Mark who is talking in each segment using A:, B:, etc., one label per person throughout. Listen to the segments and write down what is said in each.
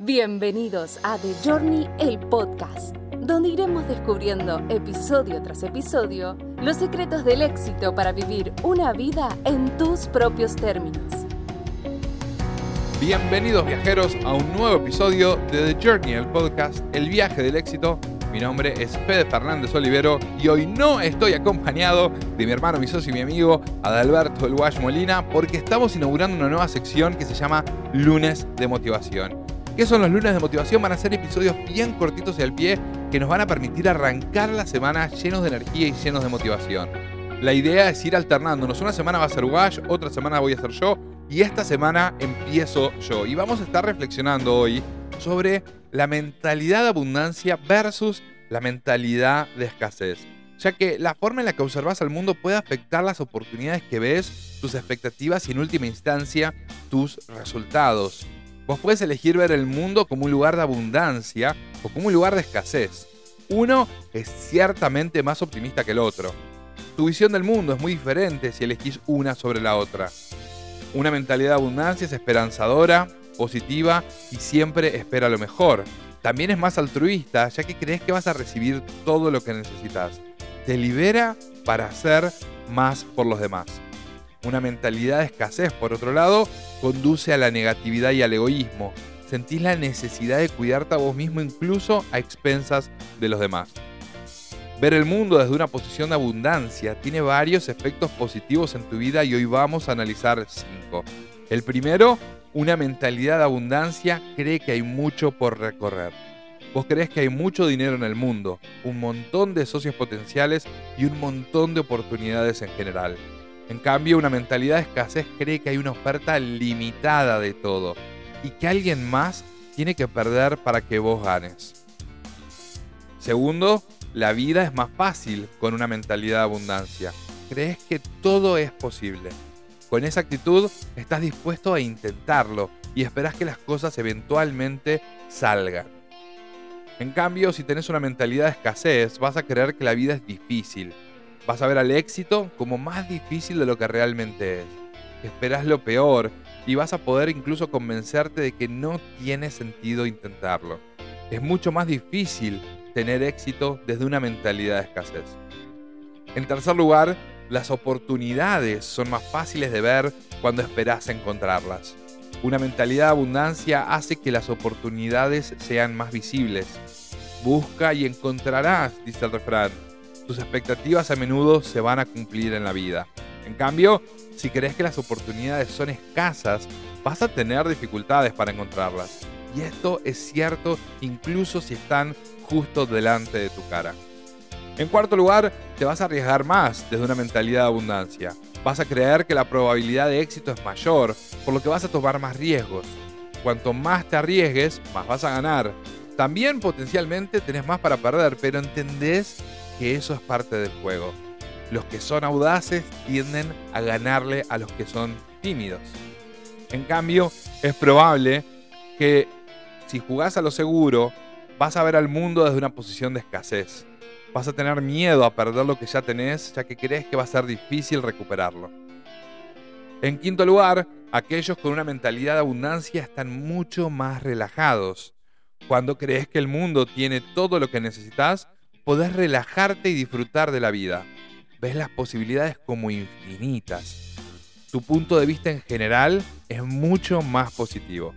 A: Bienvenidos a The Journey, el podcast, donde iremos descubriendo episodio tras episodio los secretos del éxito para vivir una vida en tus propios términos.
B: Bienvenidos viajeros a un nuevo episodio de The Journey, el podcast, el viaje del éxito. Mi nombre es Fede Fernández Olivero y hoy no estoy acompañado de mi hermano, mi socio y mi amigo Adalberto El Wash Molina porque estamos inaugurando una nueva sección que se llama Lunes de Motivación. ¿Qué son los lunes de motivación? Van a ser episodios bien cortitos y al pie que nos van a permitir arrancar la semana llenos de energía y llenos de motivación. La idea es ir alternándonos. Una semana va a ser Wash, otra semana voy a ser yo y esta semana empiezo yo. Y vamos a estar reflexionando hoy sobre la mentalidad de abundancia versus la mentalidad de escasez. Ya que la forma en la que observas al mundo puede afectar las oportunidades que ves, tus expectativas y en última instancia tus resultados. Vos puedes elegir ver el mundo como un lugar de abundancia o como un lugar de escasez. Uno es ciertamente más optimista que el otro. Tu visión del mundo es muy diferente si elegís una sobre la otra. Una mentalidad de abundancia es esperanzadora, positiva y siempre espera lo mejor. También es más altruista, ya que crees que vas a recibir todo lo que necesitas. Te libera para hacer más por los demás. Una mentalidad de escasez, por otro lado, conduce a la negatividad y al egoísmo. Sentís la necesidad de cuidarte a vos mismo incluso a expensas de los demás. Ver el mundo desde una posición de abundancia tiene varios efectos positivos en tu vida y hoy vamos a analizar cinco. El primero, una mentalidad de abundancia cree que hay mucho por recorrer. Vos crees que hay mucho dinero en el mundo, un montón de socios potenciales y un montón de oportunidades en general. En cambio, una mentalidad de escasez cree que hay una oferta limitada de todo y que alguien más tiene que perder para que vos ganes. Segundo, la vida es más fácil con una mentalidad de abundancia. Crees que todo es posible. Con esa actitud estás dispuesto a intentarlo y esperas que las cosas eventualmente salgan. En cambio, si tenés una mentalidad de escasez, vas a creer que la vida es difícil Vas a ver al éxito como más difícil de lo que realmente es. Esperas lo peor y vas a poder incluso convencerte de que no tiene sentido intentarlo. Es mucho más difícil tener éxito desde una mentalidad de escasez. En tercer lugar, las oportunidades son más fáciles de ver cuando esperas encontrarlas. Una mentalidad de abundancia hace que las oportunidades sean más visibles. Busca y encontrarás, dice el refrán tus expectativas a menudo se van a cumplir en la vida. En cambio, si crees que las oportunidades son escasas, vas a tener dificultades para encontrarlas. Y esto es cierto incluso si están justo delante de tu cara. En cuarto lugar, te vas a arriesgar más desde una mentalidad de abundancia. Vas a creer que la probabilidad de éxito es mayor, por lo que vas a tomar más riesgos. Cuanto más te arriesgues, más vas a ganar. También potencialmente tenés más para perder, pero entendés que eso es parte del juego. Los que son audaces tienden a ganarle a los que son tímidos. En cambio, es probable que si jugás a lo seguro, vas a ver al mundo desde una posición de escasez. Vas a tener miedo a perder lo que ya tenés, ya que crees que va a ser difícil recuperarlo. En quinto lugar, aquellos con una mentalidad de abundancia están mucho más relajados. Cuando crees que el mundo tiene todo lo que necesitas, podés relajarte y disfrutar de la vida. Ves las posibilidades como infinitas. Tu punto de vista en general es mucho más positivo.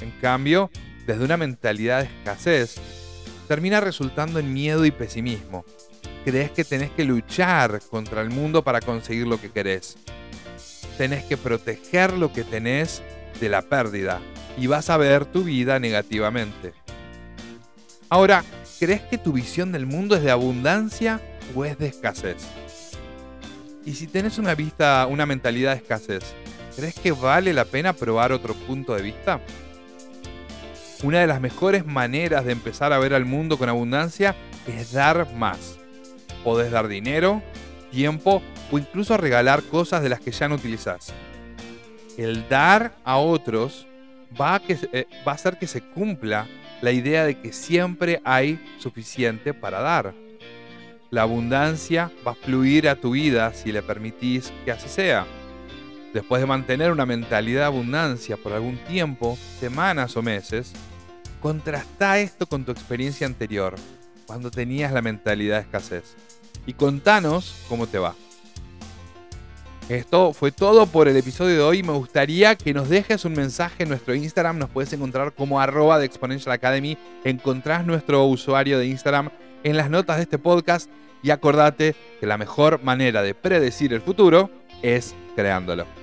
B: En cambio, desde una mentalidad de escasez, termina resultando en miedo y pesimismo. Crees que tenés que luchar contra el mundo para conseguir lo que querés. Tenés que proteger lo que tenés de la pérdida y vas a ver tu vida negativamente. Ahora, ¿Crees que tu visión del mundo es de abundancia o es de escasez? Y si tenés una vista, una mentalidad de escasez, ¿crees que vale la pena probar otro punto de vista? Una de las mejores maneras de empezar a ver al mundo con abundancia es dar más. Podés dar dinero, tiempo o incluso regalar cosas de las que ya no utilizás. El dar a otros va a, eh, va a hacer que se cumpla la idea de que siempre hay suficiente para dar. La abundancia va a fluir a tu vida si le permitís que así sea. después de mantener una mentalidad de abundancia por algún tiempo, semanas o meses, contrasta esto con tu experiencia anterior, cuando tenías la mentalidad de escasez. Y contanos cómo te va. Esto fue todo por el episodio de hoy. Me gustaría que nos dejes un mensaje en nuestro Instagram. Nos puedes encontrar como arroba de Exponential Academy. Encontrás nuestro usuario de Instagram en las notas de este podcast. Y acordate que la mejor manera de predecir el futuro es creándolo.